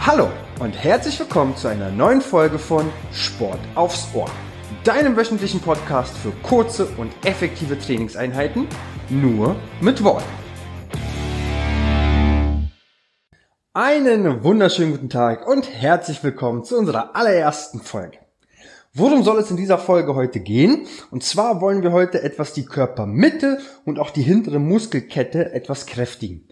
Hallo und herzlich willkommen zu einer neuen Folge von Sport aufs Ohr, deinem wöchentlichen Podcast für kurze und effektive Trainingseinheiten, nur mit Worten. Einen wunderschönen guten Tag und herzlich willkommen zu unserer allerersten Folge. Worum soll es in dieser Folge heute gehen? Und zwar wollen wir heute etwas die Körpermitte und auch die hintere Muskelkette etwas kräftigen.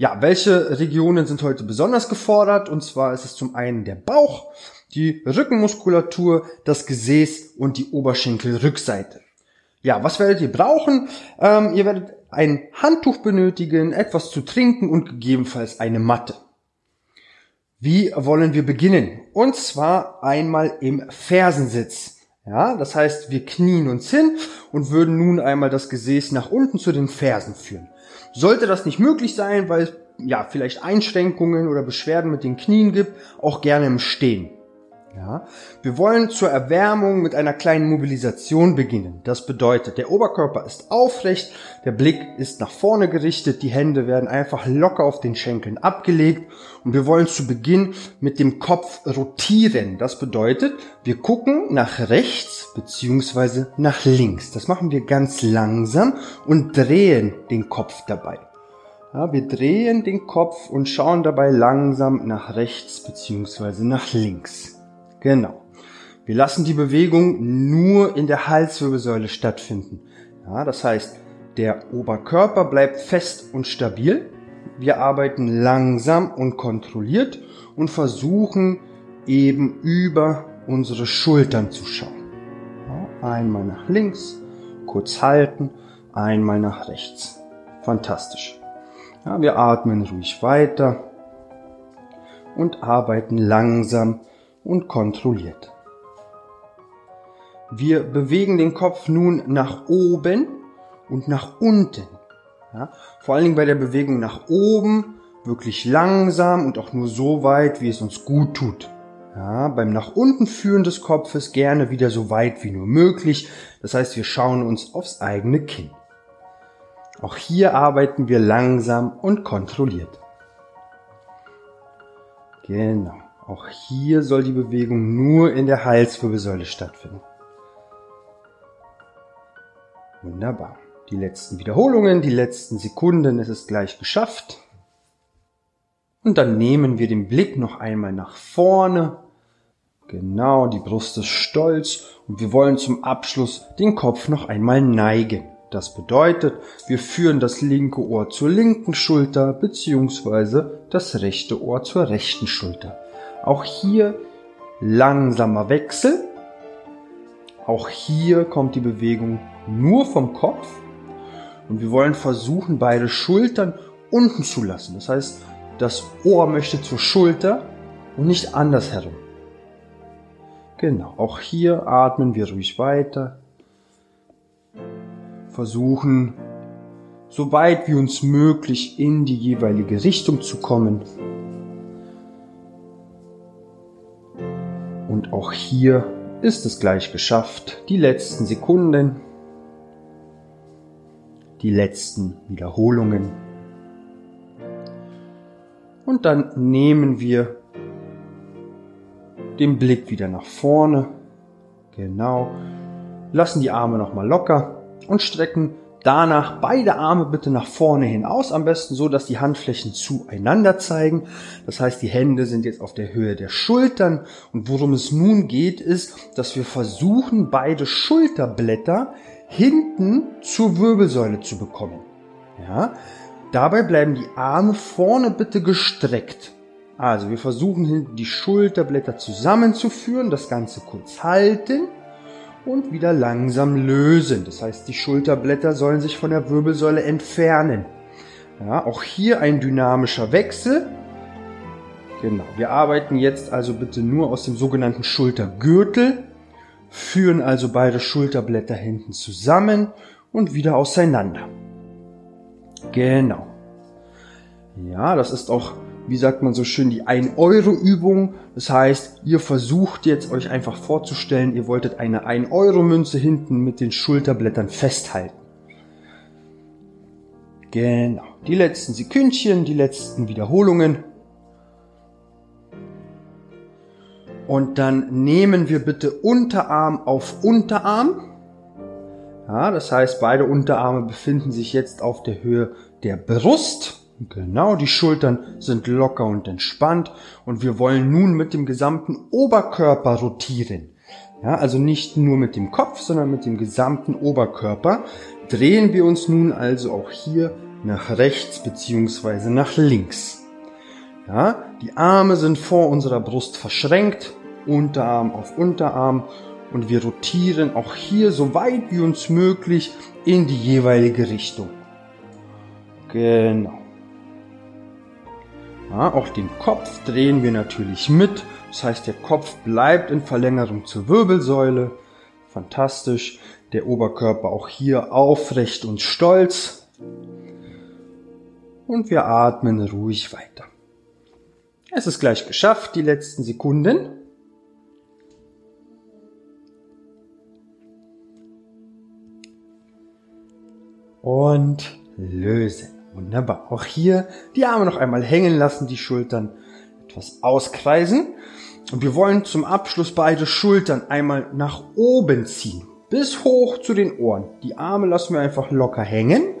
Ja, welche Regionen sind heute besonders gefordert? Und zwar ist es zum einen der Bauch, die Rückenmuskulatur, das Gesäß und die Oberschenkelrückseite. Ja, was werdet ihr brauchen? Ähm, ihr werdet ein Handtuch benötigen, etwas zu trinken und gegebenenfalls eine Matte. Wie wollen wir beginnen? Und zwar einmal im Fersensitz. Ja, das heißt, wir knien uns hin und würden nun einmal das Gesäß nach unten zu den Fersen führen. Sollte das nicht möglich sein, weil es ja vielleicht Einschränkungen oder Beschwerden mit den Knien gibt, auch gerne im Stehen. Ja, wir wollen zur Erwärmung mit einer kleinen Mobilisation beginnen. Das bedeutet, der Oberkörper ist aufrecht, der Blick ist nach vorne gerichtet, die Hände werden einfach locker auf den Schenkeln abgelegt und wir wollen zu Beginn mit dem Kopf rotieren. Das bedeutet, wir gucken nach rechts beziehungsweise nach links. Das machen wir ganz langsam und drehen den Kopf dabei. Ja, wir drehen den Kopf und schauen dabei langsam nach rechts beziehungsweise nach links. Genau. Wir lassen die Bewegung nur in der Halswirbelsäule stattfinden. Ja, das heißt, der Oberkörper bleibt fest und stabil. Wir arbeiten langsam und kontrolliert und versuchen eben über unsere Schultern zu schauen. Ja, einmal nach links, kurz halten, einmal nach rechts. Fantastisch. Ja, wir atmen ruhig weiter und arbeiten langsam und kontrolliert. Wir bewegen den Kopf nun nach oben und nach unten. Ja, vor allen Dingen bei der Bewegung nach oben wirklich langsam und auch nur so weit, wie es uns gut tut. Ja, beim nach unten führen des Kopfes gerne wieder so weit wie nur möglich. Das heißt, wir schauen uns aufs eigene Kinn. Auch hier arbeiten wir langsam und kontrolliert. Genau. Auch hier soll die Bewegung nur in der Halswirbelsäule stattfinden. Wunderbar. Die letzten Wiederholungen, die letzten Sekunden, es ist gleich geschafft. Und dann nehmen wir den Blick noch einmal nach vorne. Genau, die Brust ist stolz und wir wollen zum Abschluss den Kopf noch einmal neigen. Das bedeutet, wir führen das linke Ohr zur linken Schulter beziehungsweise das rechte Ohr zur rechten Schulter. Auch hier langsamer Wechsel. Auch hier kommt die Bewegung nur vom Kopf. Und wir wollen versuchen, beide Schultern unten zu lassen. Das heißt, das Ohr möchte zur Schulter und nicht andersherum. Genau, auch hier atmen wir ruhig weiter. Versuchen, so weit wie uns möglich in die jeweilige Richtung zu kommen. Und auch hier ist es gleich geschafft. Die letzten Sekunden, die letzten Wiederholungen. Und dann nehmen wir den Blick wieder nach vorne. Genau. Lassen die Arme nochmal locker und strecken Danach beide Arme bitte nach vorne hinaus, am besten so, dass die Handflächen zueinander zeigen. Das heißt, die Hände sind jetzt auf der Höhe der Schultern. Und worum es nun geht, ist, dass wir versuchen, beide Schulterblätter hinten zur Wirbelsäule zu bekommen. Ja? Dabei bleiben die Arme vorne bitte gestreckt. Also wir versuchen hinten die Schulterblätter zusammenzuführen, das Ganze kurz halten und wieder langsam lösen. Das heißt, die Schulterblätter sollen sich von der Wirbelsäule entfernen. Ja, auch hier ein dynamischer Wechsel. Genau, wir arbeiten jetzt also bitte nur aus dem sogenannten Schultergürtel, führen also beide Schulterblätter hinten zusammen und wieder auseinander. Genau. Ja, das ist auch wie sagt man so schön, die 1-Euro-Übung. Das heißt, ihr versucht jetzt euch einfach vorzustellen, ihr wolltet eine 1-Euro-Münze hinten mit den Schulterblättern festhalten. Genau. Die letzten Sekündchen, die letzten Wiederholungen. Und dann nehmen wir bitte Unterarm auf Unterarm. Ja, das heißt, beide Unterarme befinden sich jetzt auf der Höhe der Brust. Genau, die Schultern sind locker und entspannt und wir wollen nun mit dem gesamten Oberkörper rotieren. Ja, also nicht nur mit dem Kopf, sondern mit dem gesamten Oberkörper. Drehen wir uns nun also auch hier nach rechts beziehungsweise nach links. Ja, die Arme sind vor unserer Brust verschränkt, Unterarm auf Unterarm und wir rotieren auch hier so weit wie uns möglich in die jeweilige Richtung. Genau. Ja, auch den Kopf drehen wir natürlich mit. Das heißt, der Kopf bleibt in Verlängerung zur Wirbelsäule. Fantastisch. Der Oberkörper auch hier aufrecht und stolz. Und wir atmen ruhig weiter. Es ist gleich geschafft, die letzten Sekunden. Und lösen. Wunderbar. Auch hier die Arme noch einmal hängen lassen, die Schultern etwas auskreisen. Und wir wollen zum Abschluss beide Schultern einmal nach oben ziehen. Bis hoch zu den Ohren. Die Arme lassen wir einfach locker hängen.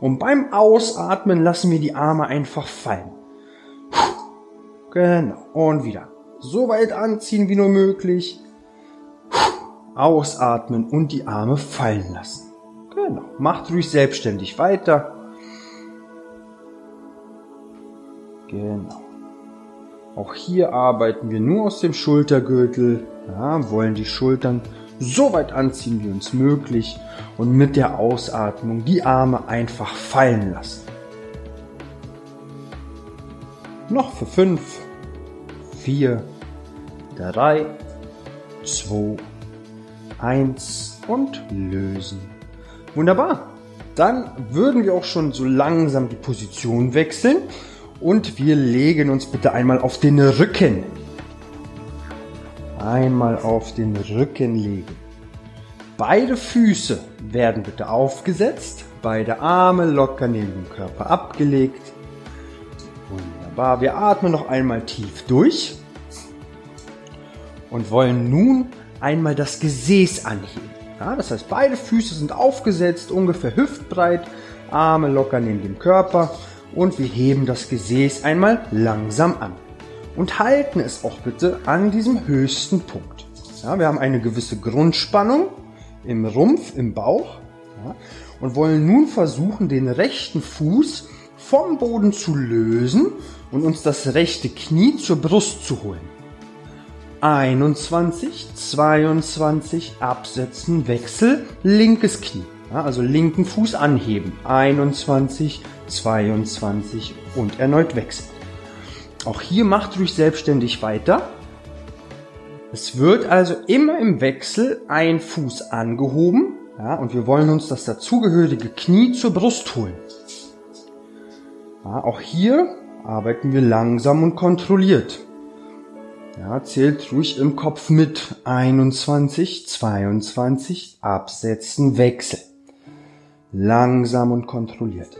Und beim Ausatmen lassen wir die Arme einfach fallen. Genau. Und wieder. So weit anziehen wie nur möglich. Ausatmen und die Arme fallen lassen. Genau. Macht ruhig selbstständig weiter. Genau. Auch hier arbeiten wir nur aus dem Schultergürtel, ja, wollen die Schultern so weit anziehen wie uns möglich und mit der Ausatmung die Arme einfach fallen lassen. Noch für 5, 4, 3, 2, 1 und lösen. Wunderbar. Dann würden wir auch schon so langsam die Position wechseln und wir legen uns bitte einmal auf den Rücken. Einmal auf den Rücken legen. Beide Füße werden bitte aufgesetzt, beide Arme locker neben dem Körper abgelegt. Wunderbar, wir atmen noch einmal tief durch und wollen nun einmal das Gesäß anheben. Ja, das heißt, beide Füße sind aufgesetzt, ungefähr hüftbreit, Arme locker neben dem Körper und wir heben das Gesäß einmal langsam an und halten es auch bitte an diesem höchsten Punkt. Ja, wir haben eine gewisse Grundspannung im Rumpf, im Bauch ja, und wollen nun versuchen, den rechten Fuß vom Boden zu lösen und uns das rechte Knie zur Brust zu holen. 21, 22, absetzen, Wechsel, linkes Knie. Ja, also linken Fuß anheben. 21, 22 und erneut wechseln. Auch hier macht ruhig selbstständig weiter. Es wird also immer im Wechsel ein Fuß angehoben ja, und wir wollen uns das dazugehörige Knie zur Brust holen. Ja, auch hier arbeiten wir langsam und kontrolliert. Ja, zählt ruhig im Kopf mit 21, 22, absetzen, wechseln. Langsam und kontrolliert.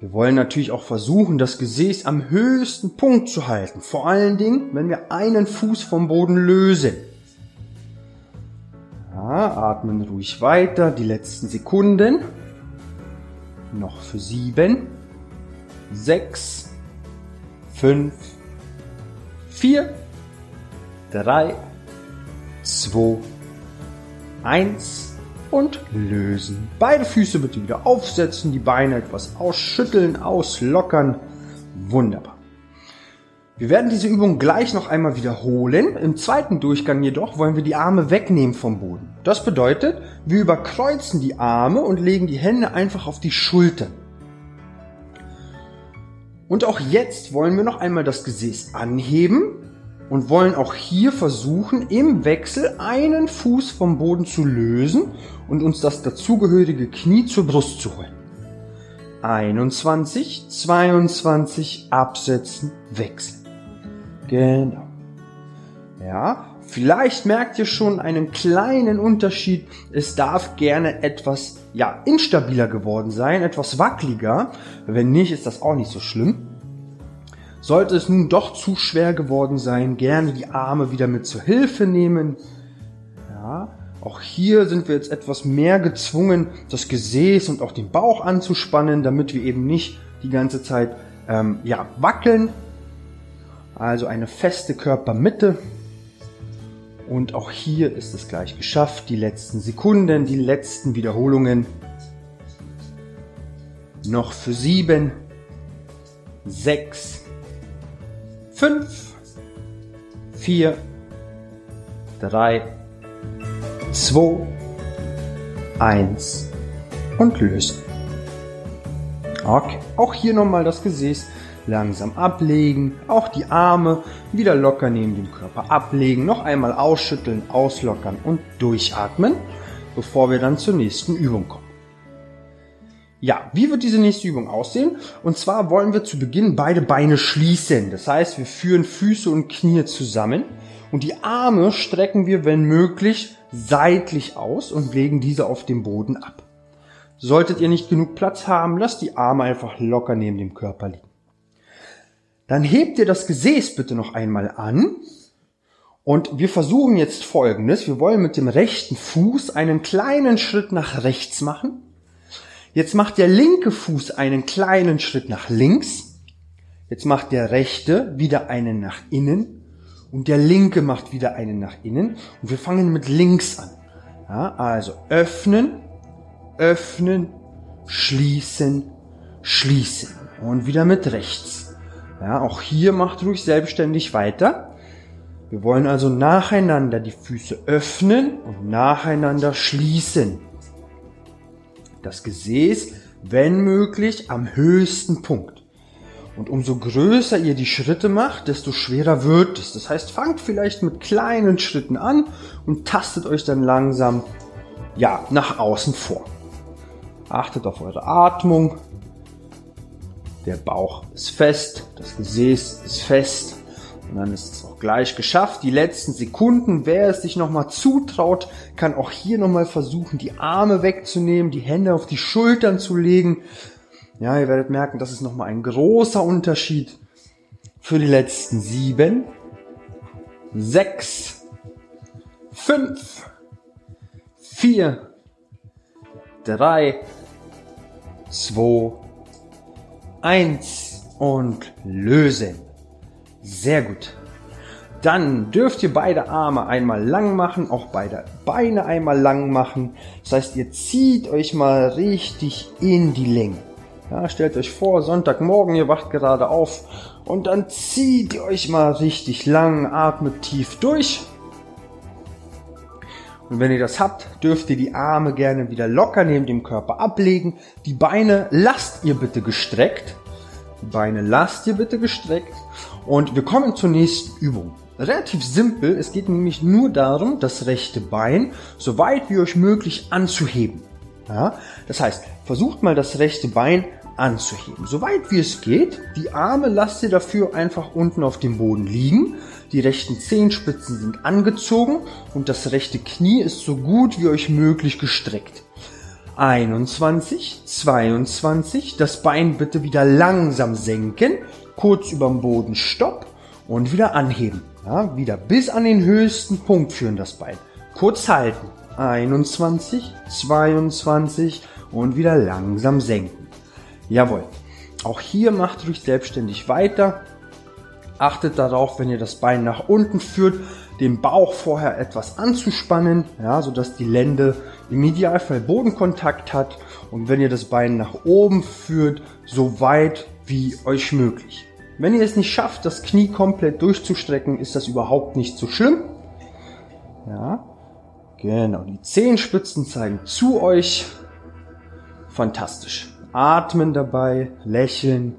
Wir wollen natürlich auch versuchen, das Gesäß am höchsten Punkt zu halten. Vor allen Dingen, wenn wir einen Fuß vom Boden lösen. Ja, atmen ruhig weiter, die letzten Sekunden. Noch für sieben, sechs, fünf, vier, drei, zwei, eins und lösen. Beide Füße bitte wieder aufsetzen, die Beine etwas ausschütteln, auslockern. Wunderbar. Wir werden diese Übung gleich noch einmal wiederholen. Im zweiten Durchgang jedoch wollen wir die Arme wegnehmen vom Boden. Das bedeutet, wir überkreuzen die Arme und legen die Hände einfach auf die Schultern. Und auch jetzt wollen wir noch einmal das Gesäß anheben und wollen auch hier versuchen, im Wechsel einen Fuß vom Boden zu lösen und uns das dazugehörige Knie zur Brust zu holen. 21, 22, absetzen, wechseln. Genau. Ja, Vielleicht merkt ihr schon einen kleinen Unterschied. Es darf gerne etwas, ja, instabiler geworden sein, etwas wackeliger. Wenn nicht, ist das auch nicht so schlimm. Sollte es nun doch zu schwer geworden sein, gerne die Arme wieder mit zur Hilfe nehmen. Ja, auch hier sind wir jetzt etwas mehr gezwungen, das Gesäß und auch den Bauch anzuspannen, damit wir eben nicht die ganze Zeit ähm, ja, wackeln. Also eine feste Körpermitte. Und auch hier ist es gleich geschafft. Die letzten Sekunden, die letzten Wiederholungen. Noch für sieben, sechs, fünf, vier, drei, zwei, eins und lösen. Okay. Auch hier nochmal das Gesäß langsam ablegen, auch die Arme wieder locker neben dem Körper ablegen, noch einmal ausschütteln, auslockern und durchatmen, bevor wir dann zur nächsten Übung kommen. Ja, wie wird diese nächste Übung aussehen? Und zwar wollen wir zu Beginn beide Beine schließen. Das heißt, wir führen Füße und Knie zusammen und die Arme strecken wir, wenn möglich, seitlich aus und legen diese auf dem Boden ab. Solltet ihr nicht genug Platz haben, lasst die Arme einfach locker neben dem Körper liegen. Dann hebt ihr das Gesäß bitte noch einmal an. Und wir versuchen jetzt Folgendes. Wir wollen mit dem rechten Fuß einen kleinen Schritt nach rechts machen. Jetzt macht der linke Fuß einen kleinen Schritt nach links. Jetzt macht der rechte wieder einen nach innen. Und der linke macht wieder einen nach innen. Und wir fangen mit links an. Ja, also öffnen, öffnen, schließen, schließen. Und wieder mit rechts. Ja, auch hier macht ruhig selbstständig weiter. Wir wollen also nacheinander die Füße öffnen und nacheinander schließen. Das Gesäß, wenn möglich, am höchsten Punkt. Und umso größer ihr die Schritte macht, desto schwerer wird es. Das heißt, fangt vielleicht mit kleinen Schritten an und tastet euch dann langsam, ja, nach außen vor. Achtet auf eure Atmung, der Bauch ist fest, das Gesäß ist fest. Und dann ist es auch gleich geschafft. Die letzten Sekunden, wer es sich nochmal zutraut, kann auch hier nochmal versuchen, die Arme wegzunehmen, die Hände auf die Schultern zu legen. Ja, ihr werdet merken, das ist nochmal ein großer Unterschied für die letzten sieben, sechs, fünf, vier, drei, zwei, eins und lösen. Sehr gut. Dann dürft ihr beide Arme einmal lang machen, auch beide Beine einmal lang machen. Das heißt, ihr zieht euch mal richtig in die Länge. Ja, stellt euch vor, Sonntagmorgen, ihr wacht gerade auf und dann zieht ihr euch mal richtig lang, atmet tief durch. Und wenn ihr das habt, dürft ihr die Arme gerne wieder locker neben dem Körper ablegen. Die Beine lasst ihr bitte gestreckt. Die Beine lasst ihr bitte gestreckt. Und wir kommen zur nächsten Übung. Relativ simpel. Es geht nämlich nur darum, das rechte Bein so weit wie euch möglich anzuheben. Ja? Das heißt, versucht mal das rechte Bein anzuheben. So weit wie es geht. Die Arme lasst ihr dafür einfach unten auf dem Boden liegen. Die rechten Zehenspitzen sind angezogen und das rechte Knie ist so gut wie euch möglich gestreckt. 21, 22, das Bein bitte wieder langsam senken, kurz über dem Boden stopp und wieder anheben. Ja, wieder bis an den höchsten Punkt führen das Bein. Kurz halten. 21, 22 und wieder langsam senken. Jawohl. Auch hier macht ruhig selbstständig weiter. Achtet darauf, wenn ihr das Bein nach unten führt, den Bauch vorher etwas anzuspannen, ja, sodass die Lende im Idealfall Bodenkontakt hat und wenn ihr das Bein nach oben führt, so weit wie euch möglich. Wenn ihr es nicht schafft, das Knie komplett durchzustrecken, ist das überhaupt nicht so schlimm. Ja, genau. Die Zehenspitzen zeigen zu euch. Fantastisch. Atmen dabei, lächeln.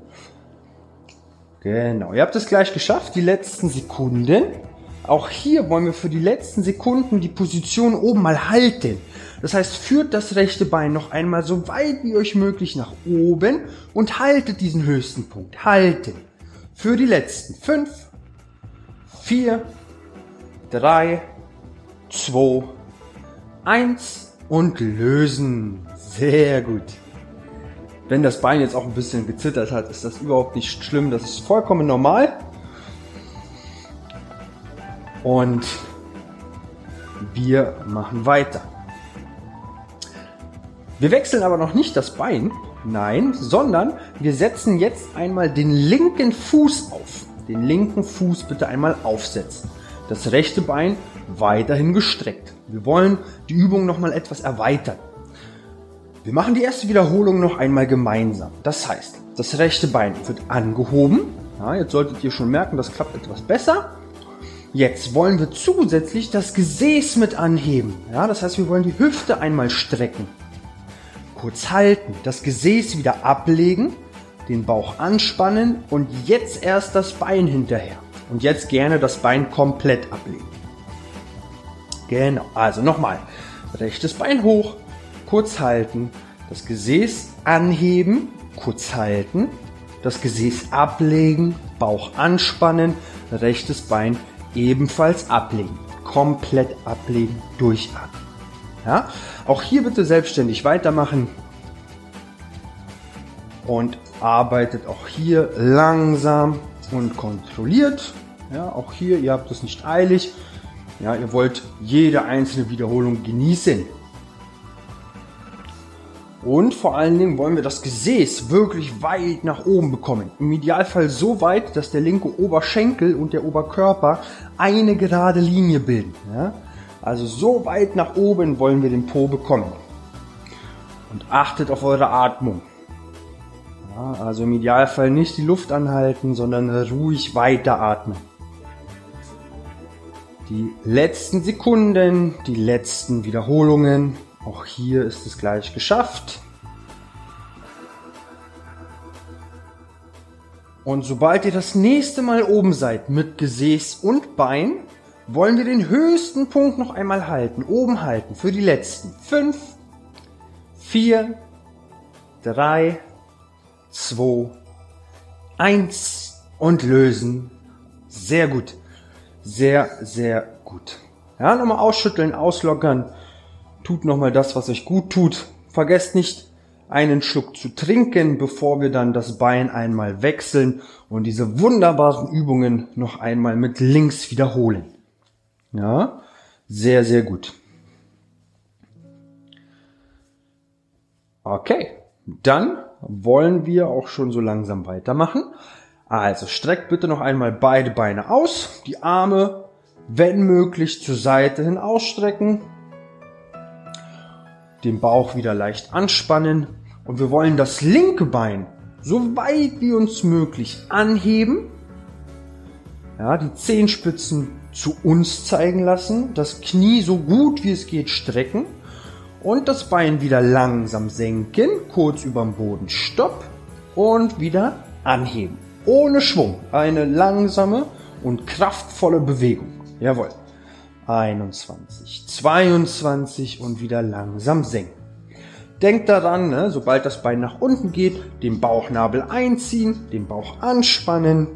Genau. Ihr habt es gleich geschafft. Die letzten Sekunden. Auch hier wollen wir für die letzten Sekunden die Position oben mal halten. Das heißt, führt das rechte Bein noch einmal so weit wie euch möglich nach oben und haltet diesen höchsten Punkt. Halten. Für die letzten fünf, vier, drei, zwei, eins und lösen. Sehr gut. Wenn das Bein jetzt auch ein bisschen gezittert hat, ist das überhaupt nicht schlimm. Das ist vollkommen normal. Und wir machen weiter. Wir wechseln aber noch nicht das Bein, nein, sondern wir setzen jetzt einmal den linken Fuß auf. Den linken Fuß bitte einmal aufsetzen. Das rechte Bein weiterhin gestreckt. Wir wollen die Übung nochmal etwas erweitern. Wir machen die erste Wiederholung noch einmal gemeinsam. Das heißt, das rechte Bein wird angehoben. Ja, jetzt solltet ihr schon merken, das klappt etwas besser. Jetzt wollen wir zusätzlich das Gesäß mit anheben. Ja, das heißt, wir wollen die Hüfte einmal strecken. Kurz halten, das Gesäß wieder ablegen, den Bauch anspannen und jetzt erst das Bein hinterher. Und jetzt gerne das Bein komplett ablegen. Genau, also nochmal. Rechtes Bein hoch, kurz halten, das Gesäß anheben, kurz halten, das Gesäß ablegen, Bauch anspannen, rechtes Bein ebenfalls ablegen. Komplett ablegen, durchatmen. Ja? Auch hier bitte selbstständig weitermachen und arbeitet auch hier langsam und kontrolliert. Ja, auch hier, ihr habt es nicht eilig. Ja, ihr wollt jede einzelne Wiederholung genießen. Und vor allen Dingen wollen wir das Gesäß wirklich weit nach oben bekommen. Im Idealfall so weit, dass der linke Oberschenkel und der Oberkörper eine gerade Linie bilden. Ja? Also so weit nach oben wollen wir den Po bekommen. Und achtet auf eure Atmung. Ja, also im Idealfall nicht die Luft anhalten, sondern ruhig weiter atmen. Die letzten Sekunden, die letzten Wiederholungen. Auch hier ist es gleich geschafft. Und sobald ihr das nächste Mal oben seid mit Gesäß und Bein, wollen wir den höchsten Punkt noch einmal halten, oben halten, für die letzten. Fünf, vier, drei, zwei, eins und lösen. Sehr gut. Sehr, sehr gut. Ja, nochmal ausschütteln, auslockern. Tut nochmal das, was euch gut tut. Vergesst nicht, einen Schluck zu trinken, bevor wir dann das Bein einmal wechseln und diese wunderbaren Übungen noch einmal mit links wiederholen. Ja, sehr, sehr gut. Okay, dann wollen wir auch schon so langsam weitermachen. Also streckt bitte noch einmal beide Beine aus, die Arme, wenn möglich, zur Seite hin ausstrecken, den Bauch wieder leicht anspannen und wir wollen das linke Bein so weit wie uns möglich anheben, ja, die Zehenspitzen zu uns zeigen lassen, das Knie so gut wie es geht strecken und das Bein wieder langsam senken, kurz über dem Boden stopp und wieder anheben. Ohne Schwung. Eine langsame und kraftvolle Bewegung. Jawohl. 21, 22 und wieder langsam senken. Denkt daran, ne, sobald das Bein nach unten geht, den Bauchnabel einziehen, den Bauch anspannen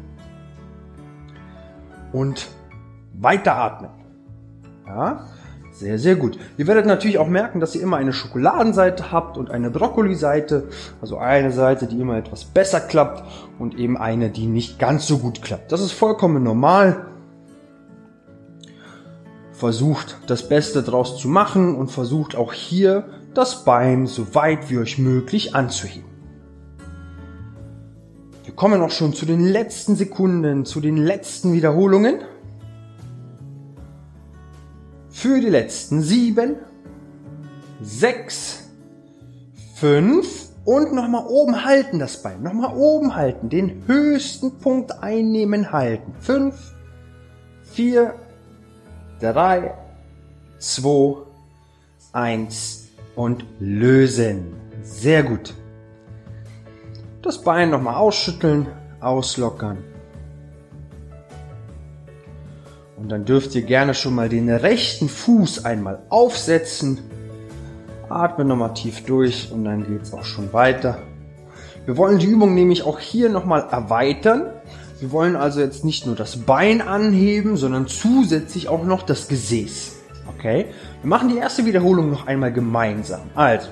und weiteratmen. Ja, sehr, sehr gut. Ihr werdet natürlich auch merken, dass ihr immer eine Schokoladenseite habt und eine Brokkoli-Seite. Also eine Seite, die immer etwas besser klappt und eben eine, die nicht ganz so gut klappt. Das ist vollkommen normal. Versucht das Beste draus zu machen und versucht auch hier das Bein so weit wie euch möglich anzuheben. Wir kommen auch schon zu den letzten Sekunden, zu den letzten Wiederholungen für die letzten sieben, sechs, fünf und nochmal oben halten das Bein. Nochmal oben halten. Den höchsten Punkt einnehmen, halten. Fünf, vier, drei, zwei, eins und lösen. Sehr gut. Das Bein nochmal ausschütteln, auslockern. Und dann dürft ihr gerne schon mal den rechten Fuß einmal aufsetzen. Atme nochmal tief durch und dann geht's auch schon weiter. Wir wollen die Übung nämlich auch hier nochmal erweitern. Wir wollen also jetzt nicht nur das Bein anheben, sondern zusätzlich auch noch das Gesäß. Okay? Wir machen die erste Wiederholung noch einmal gemeinsam. Also,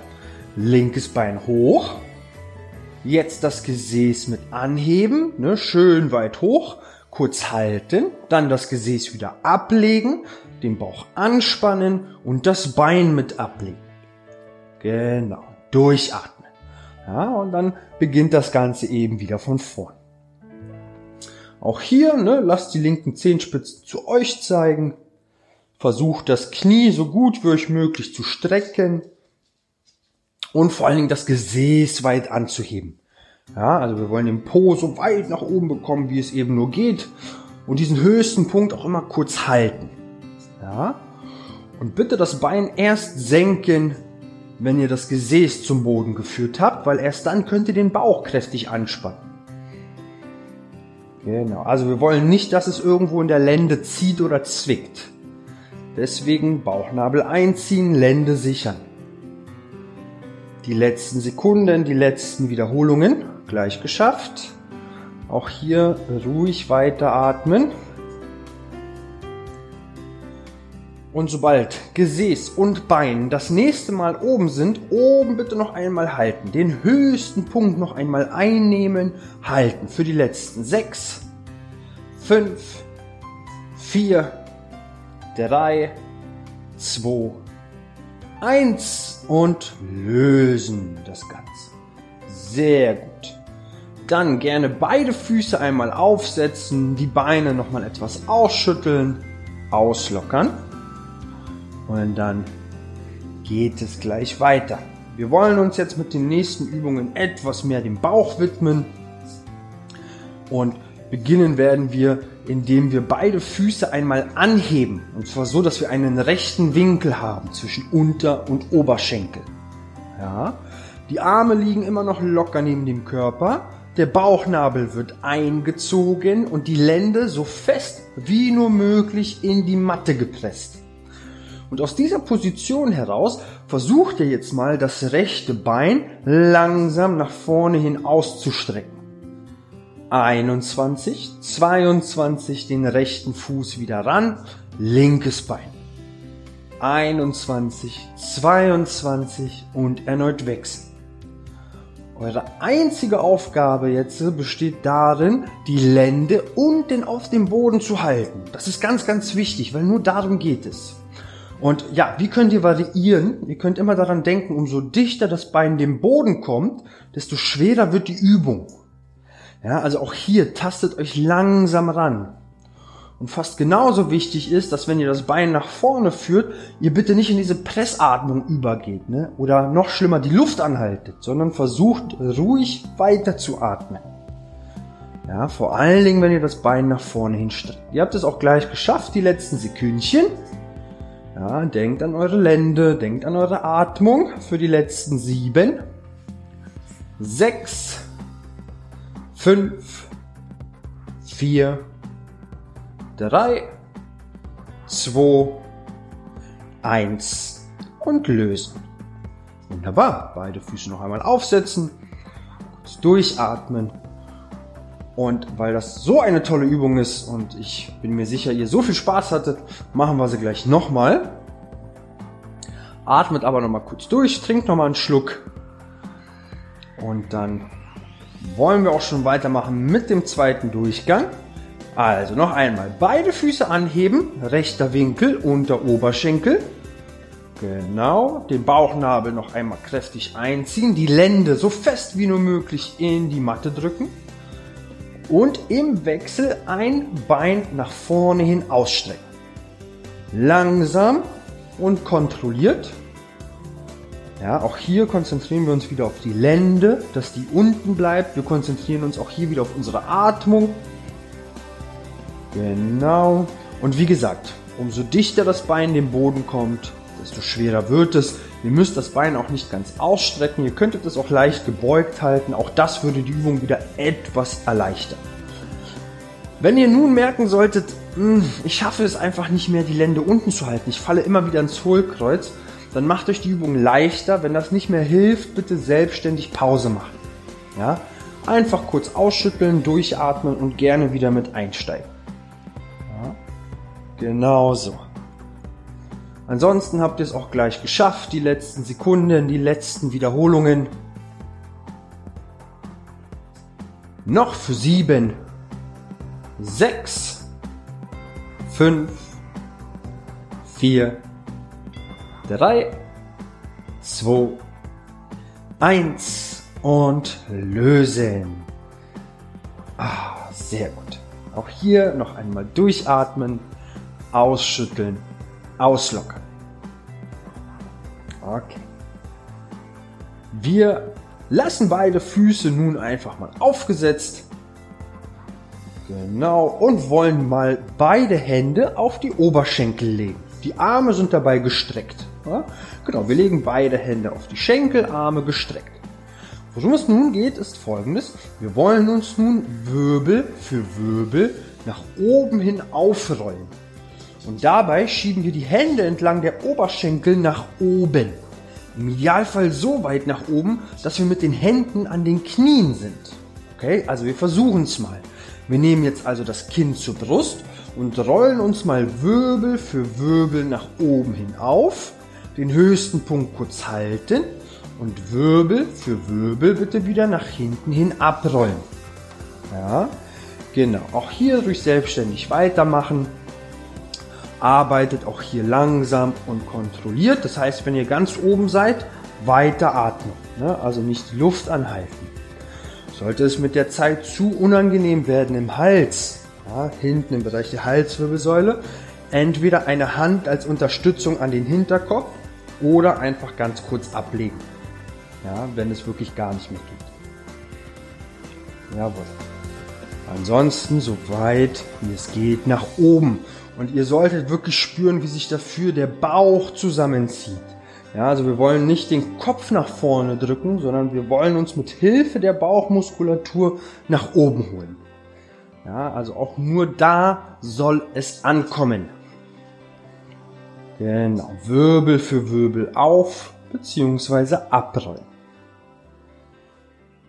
linkes Bein hoch. Jetzt das Gesäß mit anheben, ne, schön weit hoch, kurz halten, dann das Gesäß wieder ablegen, den Bauch anspannen und das Bein mit ablegen. Genau, durchatmen. Ja, und dann beginnt das Ganze eben wieder von vorn. Auch hier, ne, lasst die linken Zehenspitzen zu euch zeigen. Versucht das Knie so gut wie euch möglich zu strecken. Und vor allen Dingen das Gesäß weit anzuheben. Ja, also wir wollen den Po so weit nach oben bekommen, wie es eben nur geht. Und diesen höchsten Punkt auch immer kurz halten. Ja. Und bitte das Bein erst senken, wenn ihr das Gesäß zum Boden geführt habt, weil erst dann könnt ihr den Bauch kräftig anspannen. Genau, also wir wollen nicht, dass es irgendwo in der Lende zieht oder zwickt. Deswegen Bauchnabel einziehen, Lende sichern. Die letzten Sekunden, die letzten Wiederholungen, gleich geschafft. Auch hier ruhig weiter atmen. Und sobald Gesäß und Bein das nächste Mal oben sind, oben bitte noch einmal halten. Den höchsten Punkt noch einmal einnehmen, halten. Für die letzten sechs, fünf, vier, drei, zwei, eins und lösen das Ganze. Sehr gut. Dann gerne beide Füße einmal aufsetzen, die Beine nochmal etwas ausschütteln, auslockern. Und dann geht es gleich weiter. Wir wollen uns jetzt mit den nächsten Übungen etwas mehr dem Bauch widmen. Und beginnen werden wir, indem wir beide Füße einmal anheben. Und zwar so, dass wir einen rechten Winkel haben zwischen Unter- und Oberschenkel. Ja. Die Arme liegen immer noch locker neben dem Körper. Der Bauchnabel wird eingezogen und die Lende so fest wie nur möglich in die Matte gepresst. Und aus dieser Position heraus versucht ihr jetzt mal das rechte Bein langsam nach vorne hin auszustrecken. 21, 22 den rechten Fuß wieder ran, linkes Bein. 21, 22 und erneut wechseln. Eure einzige Aufgabe jetzt besteht darin, die Lende unten auf dem Boden zu halten. Das ist ganz, ganz wichtig, weil nur darum geht es. Und ja, wie könnt ihr variieren? Ihr könnt immer daran denken, umso dichter das Bein dem Boden kommt, desto schwerer wird die Übung. Ja, also auch hier tastet euch langsam ran. Und fast genauso wichtig ist, dass wenn ihr das Bein nach vorne führt, ihr bitte nicht in diese Pressatmung übergeht, ne? Oder noch schlimmer die Luft anhaltet, sondern versucht ruhig weiter zu atmen. Ja, vor allen Dingen, wenn ihr das Bein nach vorne hinstreckt. Ihr habt es auch gleich geschafft, die letzten Sekündchen. Ja, denkt an eure Lände, denkt an eure Atmung für die letzten sieben, sechs, fünf, vier, drei, zwei, eins und lösen. Wunderbar. Beide Füße noch einmal aufsetzen, kurz durchatmen und weil das so eine tolle Übung ist und ich bin mir sicher, ihr so viel Spaß hattet, machen wir sie gleich nochmal. Atmet aber nochmal kurz durch, trinkt nochmal einen Schluck. Und dann wollen wir auch schon weitermachen mit dem zweiten Durchgang. Also noch einmal beide Füße anheben, rechter Winkel, unter Oberschenkel. Genau, den Bauchnabel noch einmal kräftig einziehen, die Lände so fest wie nur möglich in die Matte drücken und im Wechsel ein Bein nach vorne hin ausstrecken. Langsam und kontrolliert. Ja, auch hier konzentrieren wir uns wieder auf die Lände, dass die unten bleibt. Wir konzentrieren uns auch hier wieder auf unsere Atmung. Genau. Und wie gesagt, umso dichter das Bein dem Boden kommt, desto schwerer wird es. Ihr müsst das Bein auch nicht ganz ausstrecken. Ihr könntet es auch leicht gebeugt halten. Auch das würde die Übung wieder etwas erleichtern. Wenn ihr nun merken solltet, hm, ich schaffe es einfach nicht mehr, die Lände unten zu halten, ich falle immer wieder ins Hohlkreuz, dann macht euch die Übung leichter. Wenn das nicht mehr hilft, bitte selbstständig Pause machen. Ja? Einfach kurz ausschütteln, durchatmen und gerne wieder mit einsteigen. Ja, genau so. Ansonsten habt ihr es auch gleich geschafft, die letzten Sekunden, die letzten Wiederholungen. Noch für sieben, sechs, fünf, vier, drei, zwei, eins und lösen. Ah, sehr gut. Auch hier noch einmal durchatmen, ausschütteln auslockern. Okay. Wir lassen beide Füße nun einfach mal aufgesetzt. Genau. Und wollen mal beide Hände auf die Oberschenkel legen. Die Arme sind dabei gestreckt. Ja? Genau, wir legen beide Hände auf die Schenkel, Arme gestreckt. Worum es nun geht, ist folgendes. Wir wollen uns nun Wirbel für Wirbel nach oben hin aufrollen. Und dabei schieben wir die Hände entlang der Oberschenkel nach oben. Im Idealfall so weit nach oben, dass wir mit den Händen an den Knien sind. Okay, also wir versuchen es mal. Wir nehmen jetzt also das Kinn zur Brust und rollen uns mal Wirbel für Wirbel nach oben hin auf. Den höchsten Punkt kurz halten und Wirbel für Wirbel bitte wieder nach hinten hin abrollen. Ja, genau. Auch hier durch selbstständig weitermachen arbeitet auch hier langsam und kontrolliert. Das heißt, wenn ihr ganz oben seid, weiter atmen. Ne? Also nicht Luft anhalten. Sollte es mit der Zeit zu unangenehm werden im Hals, ja, hinten im Bereich der Halswirbelsäule, entweder eine Hand als Unterstützung an den Hinterkopf oder einfach ganz kurz ablegen. Ja, wenn es wirklich gar nicht mehr geht. Jawohl. Ansonsten so weit wie es geht nach oben. Und ihr solltet wirklich spüren, wie sich dafür der Bauch zusammenzieht. Ja, also wir wollen nicht den Kopf nach vorne drücken, sondern wir wollen uns mit Hilfe der Bauchmuskulatur nach oben holen. Ja, also auch nur da soll es ankommen. Genau, Wirbel für Wirbel auf bzw. abrollen.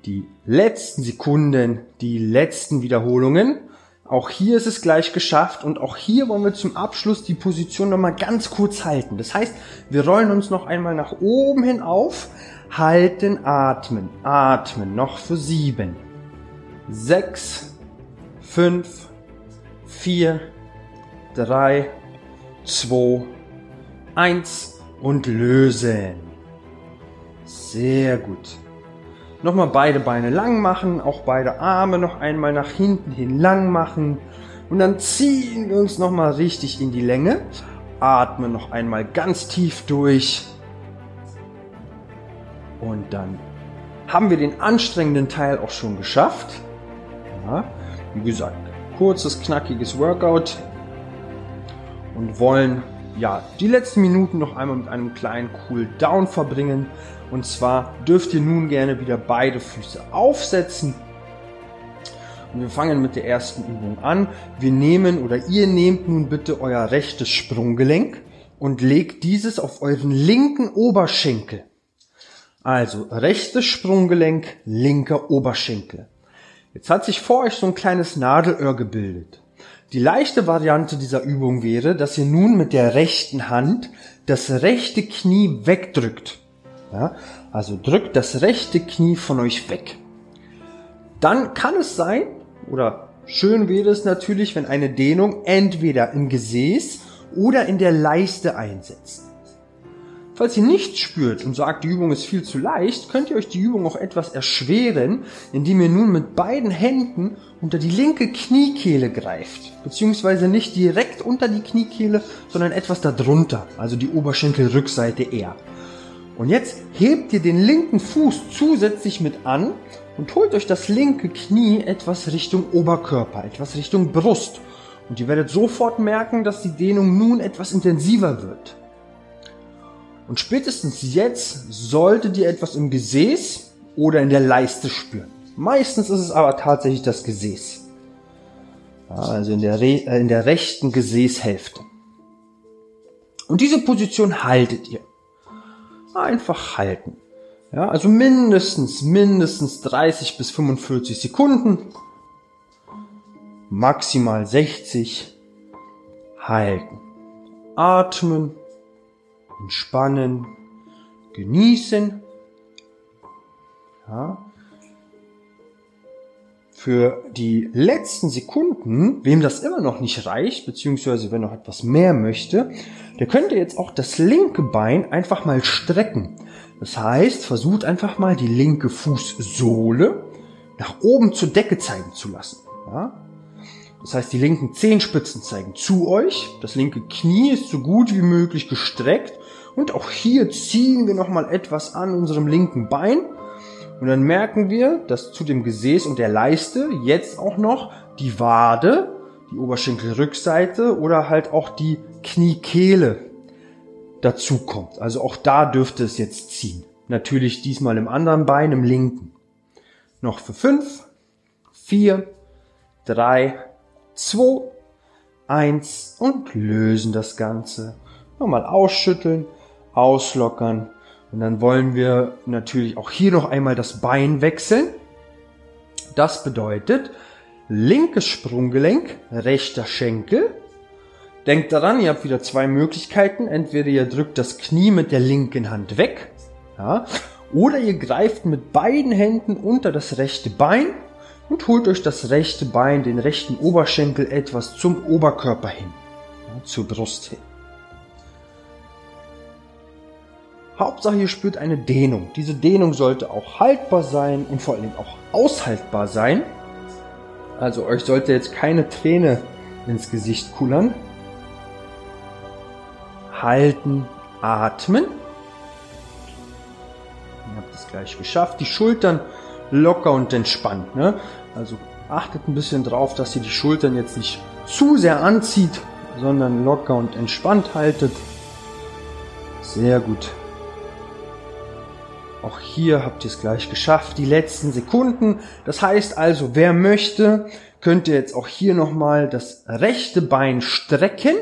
Die letzten Sekunden, die letzten Wiederholungen auch hier ist es gleich geschafft und auch hier wollen wir zum Abschluss die Position nochmal ganz kurz halten. Das heißt, wir rollen uns noch einmal nach oben hin auf, halten, atmen, atmen, noch für sieben, sechs, fünf, vier, drei, zwei, eins und lösen. Sehr gut. Nochmal beide Beine lang machen, auch beide Arme noch einmal nach hinten hin lang machen. Und dann ziehen wir uns nochmal richtig in die Länge. Atmen noch einmal ganz tief durch. Und dann haben wir den anstrengenden Teil auch schon geschafft. Ja, wie gesagt, kurzes, knackiges Workout. Und wollen ja die letzten Minuten noch einmal mit einem kleinen Cool Down verbringen. Und zwar dürft ihr nun gerne wieder beide Füße aufsetzen. Und wir fangen mit der ersten Übung an. Wir nehmen oder ihr nehmt nun bitte euer rechtes Sprunggelenk und legt dieses auf euren linken Oberschenkel. Also rechtes Sprunggelenk, linker Oberschenkel. Jetzt hat sich vor euch so ein kleines Nadelöhr gebildet. Die leichte Variante dieser Übung wäre, dass ihr nun mit der rechten Hand das rechte Knie wegdrückt. Ja? Also drückt das rechte Knie von euch weg. Dann kann es sein, oder schön wäre es natürlich, wenn eine Dehnung entweder im Gesäß oder in der Leiste einsetzt. Falls ihr nichts spürt und sagt, die Übung ist viel zu leicht, könnt ihr euch die Übung auch etwas erschweren, indem ihr nun mit beiden Händen unter die linke Kniekehle greift. Beziehungsweise nicht direkt unter die Kniekehle, sondern etwas darunter, also die Oberschenkelrückseite eher. Und jetzt hebt ihr den linken Fuß zusätzlich mit an und holt euch das linke Knie etwas Richtung Oberkörper, etwas Richtung Brust. Und ihr werdet sofort merken, dass die Dehnung nun etwas intensiver wird. Und spätestens jetzt solltet ihr etwas im Gesäß oder in der Leiste spüren. Meistens ist es aber tatsächlich das Gesäß. Also in der, Re äh, in der rechten Gesäßhälfte. Und diese Position haltet ihr. Einfach halten. Ja, also mindestens, mindestens 30 bis 45 Sekunden. Maximal 60. Halten. Atmen. Entspannen. Genießen. Ja. Für die letzten Sekunden, wem das immer noch nicht reicht, beziehungsweise wenn noch etwas mehr möchte, der könnte jetzt auch das linke Bein einfach mal strecken. Das heißt, versucht einfach mal die linke Fußsohle nach oben zur Decke zeigen zu lassen. Ja? Das heißt, die linken Zehenspitzen zeigen zu euch, das linke Knie ist so gut wie möglich gestreckt und auch hier ziehen wir nochmal etwas an unserem linken Bein und dann merken wir, dass zu dem Gesäß und der Leiste jetzt auch noch die Wade, die Oberschenkelrückseite oder halt auch die Kniekehle dazu kommt. Also auch da dürfte es jetzt ziehen. Natürlich diesmal im anderen Bein, im linken. Noch für fünf, vier, drei, zwei, eins und lösen das Ganze. Nochmal ausschütteln, auslockern. Und dann wollen wir natürlich auch hier noch einmal das Bein wechseln. Das bedeutet linkes Sprunggelenk, rechter Schenkel, Denkt daran, ihr habt wieder zwei Möglichkeiten. Entweder ihr drückt das Knie mit der linken Hand weg, ja, oder ihr greift mit beiden Händen unter das rechte Bein und holt euch das rechte Bein, den rechten Oberschenkel etwas zum Oberkörper hin, ja, zur Brust hin. Hauptsache ihr spürt eine Dehnung. Diese Dehnung sollte auch haltbar sein und vor allem auch aushaltbar sein. Also euch sollte jetzt keine Träne ins Gesicht kullern halten, atmen. Ihr habt es gleich geschafft. Die Schultern locker und entspannt. Ne? Also achtet ein bisschen drauf, dass ihr die Schultern jetzt nicht zu sehr anzieht, sondern locker und entspannt haltet. Sehr gut. Auch hier habt ihr es gleich geschafft, die letzten Sekunden. Das heißt also, wer möchte, könnt ihr jetzt auch hier nochmal das rechte Bein strecken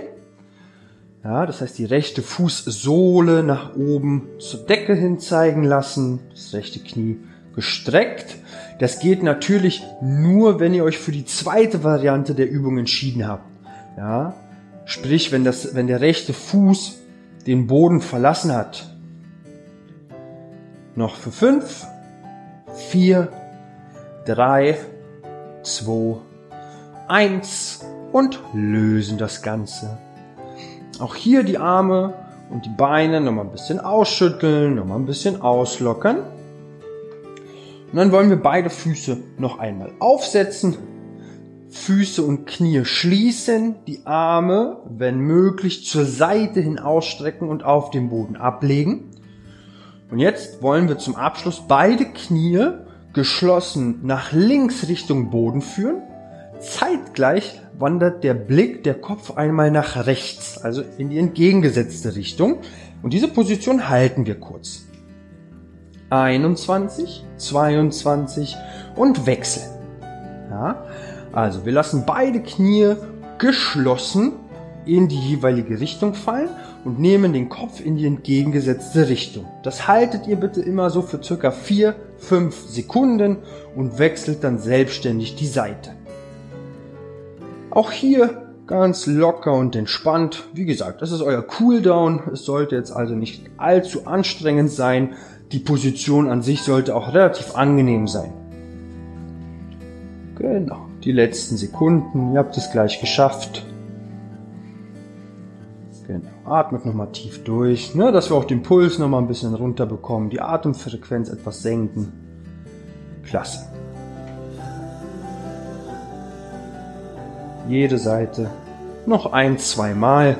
ja, das heißt die rechte Fußsohle nach oben zur Decke hin zeigen lassen, das rechte Knie gestreckt. Das geht natürlich nur, wenn ihr euch für die zweite Variante der Übung entschieden habt. Ja, sprich, wenn das, wenn der rechte Fuß den Boden verlassen hat. Noch für fünf, vier, drei, zwei, eins und lösen das Ganze. Auch hier die Arme und die Beine nochmal ein bisschen ausschütteln, nochmal ein bisschen auslockern. Und dann wollen wir beide Füße noch einmal aufsetzen. Füße und Knie schließen, die Arme, wenn möglich, zur Seite hin ausstrecken und auf dem Boden ablegen. Und jetzt wollen wir zum Abschluss beide Knie geschlossen nach links Richtung Boden führen. Zeitgleich wandert der Blick, der Kopf einmal nach rechts, also in die entgegengesetzte Richtung. Und diese Position halten wir kurz. 21, 22 und wechseln. Ja, also wir lassen beide Knie geschlossen in die jeweilige Richtung fallen und nehmen den Kopf in die entgegengesetzte Richtung. Das haltet ihr bitte immer so für circa 4, 5 Sekunden und wechselt dann selbstständig die Seite. Auch hier ganz locker und entspannt. Wie gesagt, das ist euer Cooldown. Es sollte jetzt also nicht allzu anstrengend sein. Die Position an sich sollte auch relativ angenehm sein. Genau, die letzten Sekunden. Ihr habt es gleich geschafft. Genau, atmet nochmal tief durch, ne, dass wir auch den Puls nochmal ein bisschen runter bekommen, die Atemfrequenz etwas senken. Klasse. jede Seite noch ein, zwei Mal.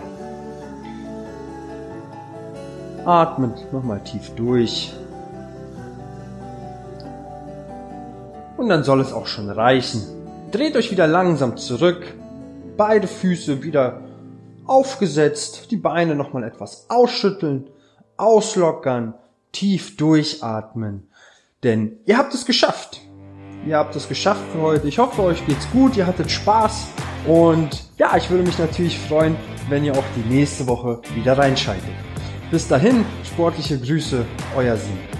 Atmet nochmal tief durch. Und dann soll es auch schon reichen. Dreht euch wieder langsam zurück. Beide Füße wieder aufgesetzt. Die Beine nochmal etwas ausschütteln, auslockern, tief durchatmen. Denn ihr habt es geschafft. Ihr habt es geschafft für heute. Ich hoffe, euch geht's gut. Ihr hattet Spaß. Und ja, ich würde mich natürlich freuen, wenn ihr auch die nächste Woche wieder reinschaltet. Bis dahin, sportliche Grüße, euer Sieg.